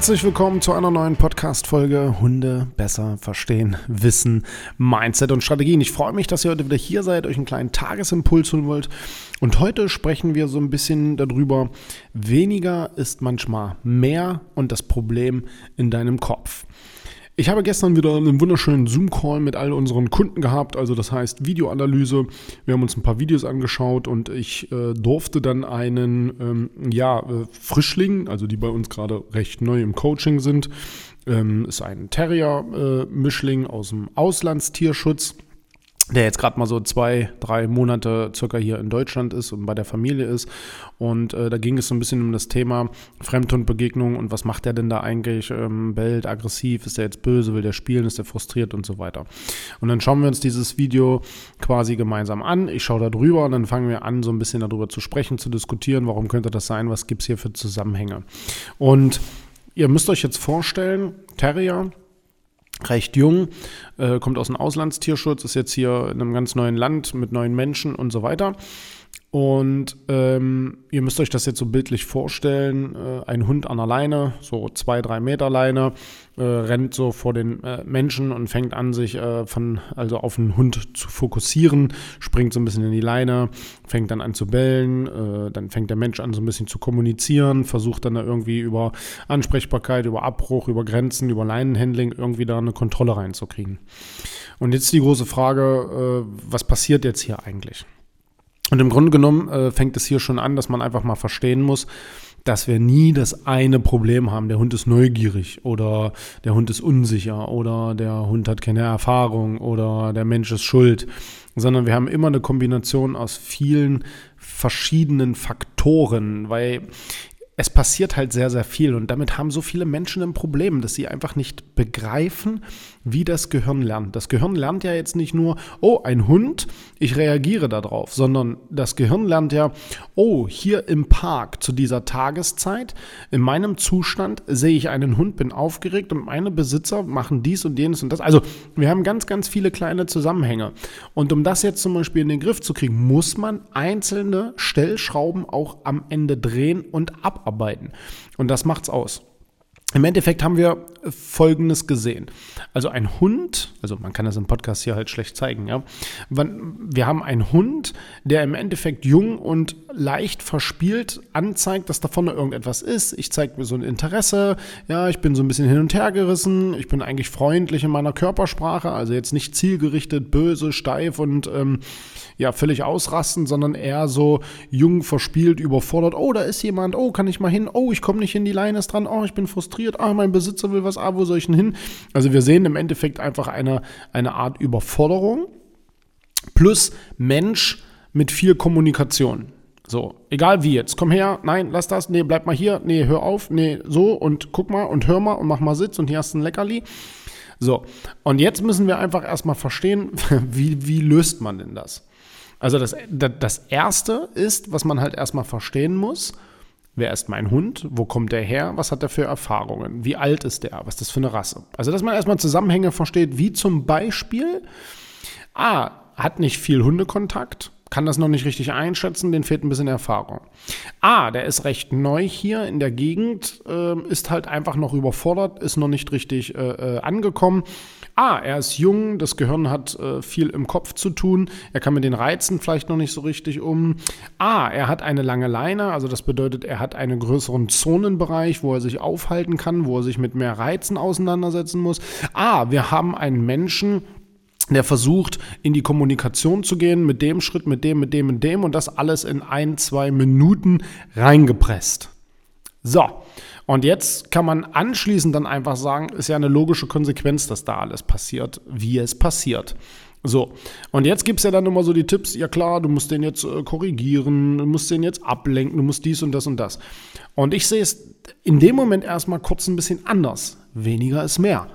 Herzlich willkommen zu einer neuen Podcast-Folge Hunde besser verstehen, Wissen, Mindset und Strategien. Ich freue mich, dass ihr heute wieder hier seid, euch einen kleinen Tagesimpuls holen wollt. Und heute sprechen wir so ein bisschen darüber, weniger ist manchmal mehr und das Problem in deinem Kopf. Ich habe gestern wieder einen wunderschönen Zoom-Call mit all unseren Kunden gehabt, also das heißt Videoanalyse. Wir haben uns ein paar Videos angeschaut und ich äh, durfte dann einen ähm, ja, äh, Frischling, also die bei uns gerade recht neu im Coaching sind, ähm, ist ein Terrier-Mischling äh, aus dem Auslandstierschutz der jetzt gerade mal so zwei, drei Monate circa hier in Deutschland ist und bei der Familie ist. Und äh, da ging es so ein bisschen um das Thema Fremdhundbegegnung und was macht der denn da eigentlich? Ähm, bellt, aggressiv, ist der jetzt böse, will der spielen, ist der frustriert und so weiter. Und dann schauen wir uns dieses Video quasi gemeinsam an. Ich schaue da drüber und dann fangen wir an, so ein bisschen darüber zu sprechen, zu diskutieren, warum könnte das sein, was gibt es hier für Zusammenhänge. Und ihr müsst euch jetzt vorstellen, Terrier, recht jung, äh, kommt aus dem Auslandstierschutz, ist jetzt hier in einem ganz neuen Land mit neuen Menschen und so weiter. Und ähm, ihr müsst euch das jetzt so bildlich vorstellen. Äh, ein Hund an der Leine, so zwei, drei Meter Leine, äh, rennt so vor den äh, Menschen und fängt an, sich äh, von, also auf den Hund zu fokussieren, springt so ein bisschen in die Leine, fängt dann an zu bellen, äh, dann fängt der Mensch an, so ein bisschen zu kommunizieren, versucht dann da irgendwie über Ansprechbarkeit, über Abbruch, über Grenzen, über Leinenhandling irgendwie da eine Kontrolle reinzukriegen. Und jetzt die große Frage, äh, was passiert jetzt hier eigentlich? Und im Grunde genommen äh, fängt es hier schon an, dass man einfach mal verstehen muss, dass wir nie das eine Problem haben. Der Hund ist neugierig oder der Hund ist unsicher oder der Hund hat keine Erfahrung oder der Mensch ist schuld, sondern wir haben immer eine Kombination aus vielen verschiedenen Faktoren, weil es passiert halt sehr, sehr viel und damit haben so viele Menschen ein Problem, dass sie einfach nicht begreifen, wie das Gehirn lernt. Das Gehirn lernt ja jetzt nicht nur, oh, ein Hund, ich reagiere darauf, sondern das Gehirn lernt ja, oh, hier im Park zu dieser Tageszeit, in meinem Zustand sehe ich einen Hund, bin aufgeregt und meine Besitzer machen dies und jenes und das. Also wir haben ganz, ganz viele kleine Zusammenhänge. Und um das jetzt zum Beispiel in den Griff zu kriegen, muss man einzelne Stellschrauben auch am Ende drehen und abarbeiten. Und das macht's aus. Im Endeffekt haben wir Folgendes gesehen. Also ein Hund, also man kann das im Podcast hier halt schlecht zeigen, ja. Wir haben einen Hund, der im Endeffekt jung und leicht verspielt anzeigt, dass da vorne irgendetwas ist. Ich zeige mir so ein Interesse, ja, ich bin so ein bisschen hin und her gerissen, ich bin eigentlich freundlich in meiner Körpersprache, also jetzt nicht zielgerichtet, böse, steif und ähm, ja, völlig ausrasten, sondern eher so jung, verspielt, überfordert. Oh, da ist jemand, oh, kann ich mal hin, oh, ich komme nicht in die Leine ist dran, oh, ich bin frustriert, ah, mein Besitzer will was, ah, wo soll ich denn hin? Also wir sehen im Endeffekt einfach eine, eine Art Überforderung plus Mensch mit viel Kommunikation. So, egal wie jetzt. Komm her, nein, lass das, nee, bleib mal hier, nee, hör auf, nee, so und guck mal und hör mal und mach mal Sitz und hier hast du ein Leckerli. So, und jetzt müssen wir einfach erstmal verstehen, wie, wie löst man denn das? Also das, das Erste ist, was man halt erstmal verstehen muss, wer ist mein Hund, wo kommt der her, was hat er für Erfahrungen, wie alt ist der, was ist das für eine Rasse. Also dass man erstmal Zusammenhänge versteht, wie zum Beispiel, ah, hat nicht viel Hundekontakt, kann das noch nicht richtig einschätzen, den fehlt ein bisschen Erfahrung. Ah, der ist recht neu hier in der Gegend, äh, ist halt einfach noch überfordert, ist noch nicht richtig äh, äh, angekommen. Ah, er ist jung, das Gehirn hat äh, viel im Kopf zu tun, er kann mit den Reizen vielleicht noch nicht so richtig um. Ah, er hat eine lange Leine, also das bedeutet, er hat einen größeren Zonenbereich, wo er sich aufhalten kann, wo er sich mit mehr Reizen auseinandersetzen muss. Ah, wir haben einen Menschen, der versucht, in die Kommunikation zu gehen, mit dem Schritt, mit dem, mit dem, mit dem und das alles in ein, zwei Minuten reingepresst. So, und jetzt kann man anschließend dann einfach sagen, ist ja eine logische Konsequenz, dass da alles passiert, wie es passiert. So, und jetzt gibt es ja dann immer so die Tipps, ja klar, du musst den jetzt äh, korrigieren, du musst den jetzt ablenken, du musst dies und das und das. Und ich sehe es in dem Moment erstmal kurz ein bisschen anders. Weniger ist mehr.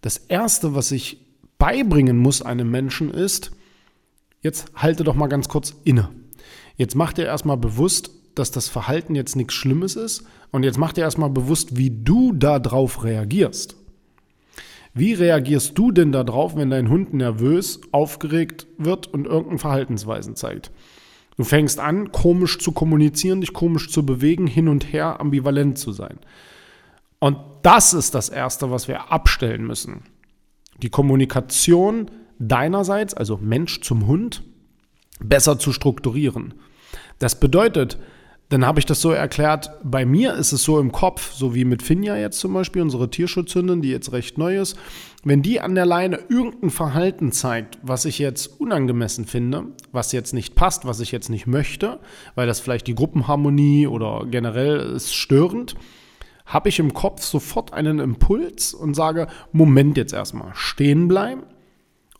Das Erste, was ich beibringen muss einem Menschen ist, jetzt halte doch mal ganz kurz inne. Jetzt mach dir erstmal bewusst, dass das Verhalten jetzt nichts Schlimmes ist und jetzt mach dir erstmal bewusst, wie du darauf reagierst. Wie reagierst du denn darauf, wenn dein Hund nervös, aufgeregt wird und irgendeine Verhaltensweisen zeigt? Du fängst an, komisch zu kommunizieren, dich komisch zu bewegen, hin und her ambivalent zu sein. Und das ist das Erste, was wir abstellen müssen. Die Kommunikation deinerseits, also Mensch zum Hund, besser zu strukturieren. Das bedeutet, dann habe ich das so erklärt, bei mir ist es so im Kopf, so wie mit Finja jetzt zum Beispiel, unsere Tierschutzhündin, die jetzt recht neu ist, wenn die an der Leine irgendein Verhalten zeigt, was ich jetzt unangemessen finde, was jetzt nicht passt, was ich jetzt nicht möchte, weil das vielleicht die Gruppenharmonie oder generell ist störend, habe ich im Kopf sofort einen Impuls und sage, Moment jetzt erstmal, stehen bleiben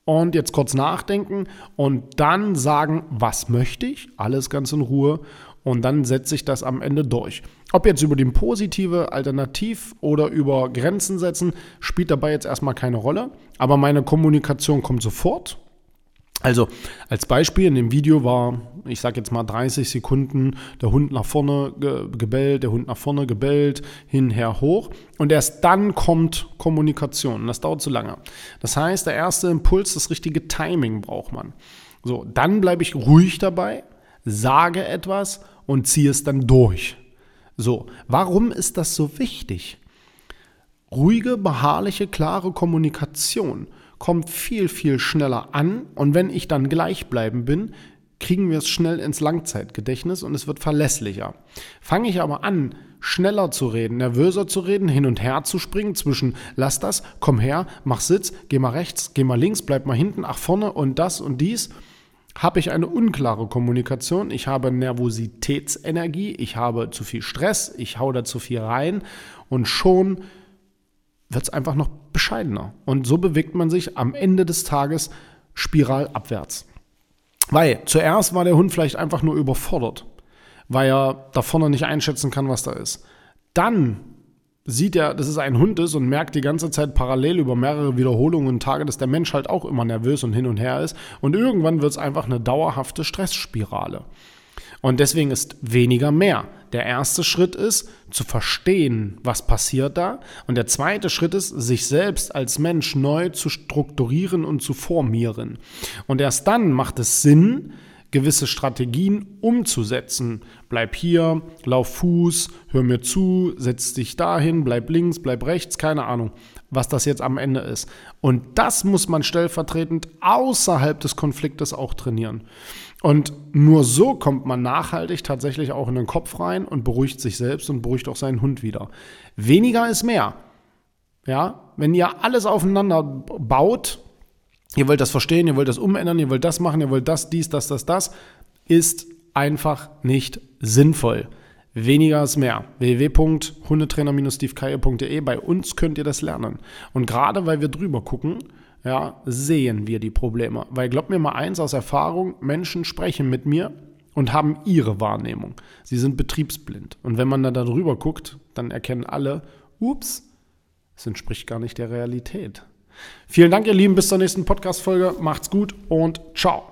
und jetzt kurz nachdenken und dann sagen, was möchte ich, alles ganz in Ruhe und dann setze ich das am Ende durch. Ob jetzt über die positive Alternativ oder über Grenzen setzen, spielt dabei jetzt erstmal keine Rolle. Aber meine Kommunikation kommt sofort. Also als Beispiel in dem Video war, ich sage jetzt mal 30 Sekunden, der Hund nach vorne gebellt, der Hund nach vorne gebellt, hinher hoch. Und erst dann kommt Kommunikation. Und das dauert zu lange. Das heißt, der erste Impuls, das richtige Timing braucht man. So, dann bleibe ich ruhig dabei, sage etwas und ziehe es dann durch. So, warum ist das so wichtig? Ruhige, beharrliche, klare Kommunikation kommt viel, viel schneller an und wenn ich dann gleichbleiben bin, kriegen wir es schnell ins Langzeitgedächtnis und es wird verlässlicher. Fange ich aber an, schneller zu reden, nervöser zu reden, hin und her zu springen zwischen lass das, komm her, mach Sitz, geh mal rechts, geh mal links, bleib mal hinten, ach vorne und das und dies, habe ich eine unklare Kommunikation, ich habe Nervositätsenergie, ich habe zu viel Stress, ich hau da zu viel rein und schon wird es einfach noch bescheidener. Und so bewegt man sich am Ende des Tages spiralabwärts. Weil zuerst war der Hund vielleicht einfach nur überfordert, weil er da vorne nicht einschätzen kann, was da ist. Dann sieht er, dass es ein Hund ist und merkt die ganze Zeit parallel über mehrere Wiederholungen und Tage, dass der Mensch halt auch immer nervös und hin und her ist. Und irgendwann wird es einfach eine dauerhafte Stressspirale. Und deswegen ist weniger mehr. Der erste Schritt ist, zu verstehen, was passiert da. Und der zweite Schritt ist, sich selbst als Mensch neu zu strukturieren und zu formieren. Und erst dann macht es Sinn, gewisse Strategien umzusetzen. Bleib hier, lauf Fuß, hör mir zu, setz dich dahin, bleib links, bleib rechts, keine Ahnung, was das jetzt am Ende ist. Und das muss man stellvertretend außerhalb des Konfliktes auch trainieren. Und nur so kommt man nachhaltig tatsächlich auch in den Kopf rein und beruhigt sich selbst und beruhigt auch seinen Hund wieder. Weniger ist mehr. Ja, wenn ihr alles aufeinander baut, ihr wollt das verstehen, ihr wollt das umändern, ihr wollt das machen, ihr wollt das, dies, das, das, das, ist einfach nicht sinnvoll. Weniger ist mehr. www.hundetrainer-stevekeier.de. Bei uns könnt ihr das lernen. Und gerade weil wir drüber gucken, ja, sehen wir die Probleme. Weil glaub mir mal eins aus Erfahrung, Menschen sprechen mit mir und haben ihre Wahrnehmung. Sie sind betriebsblind. Und wenn man da drüber guckt, dann erkennen alle, ups, es entspricht gar nicht der Realität. Vielen Dank, ihr Lieben. Bis zur nächsten Podcast-Folge. Macht's gut und ciao.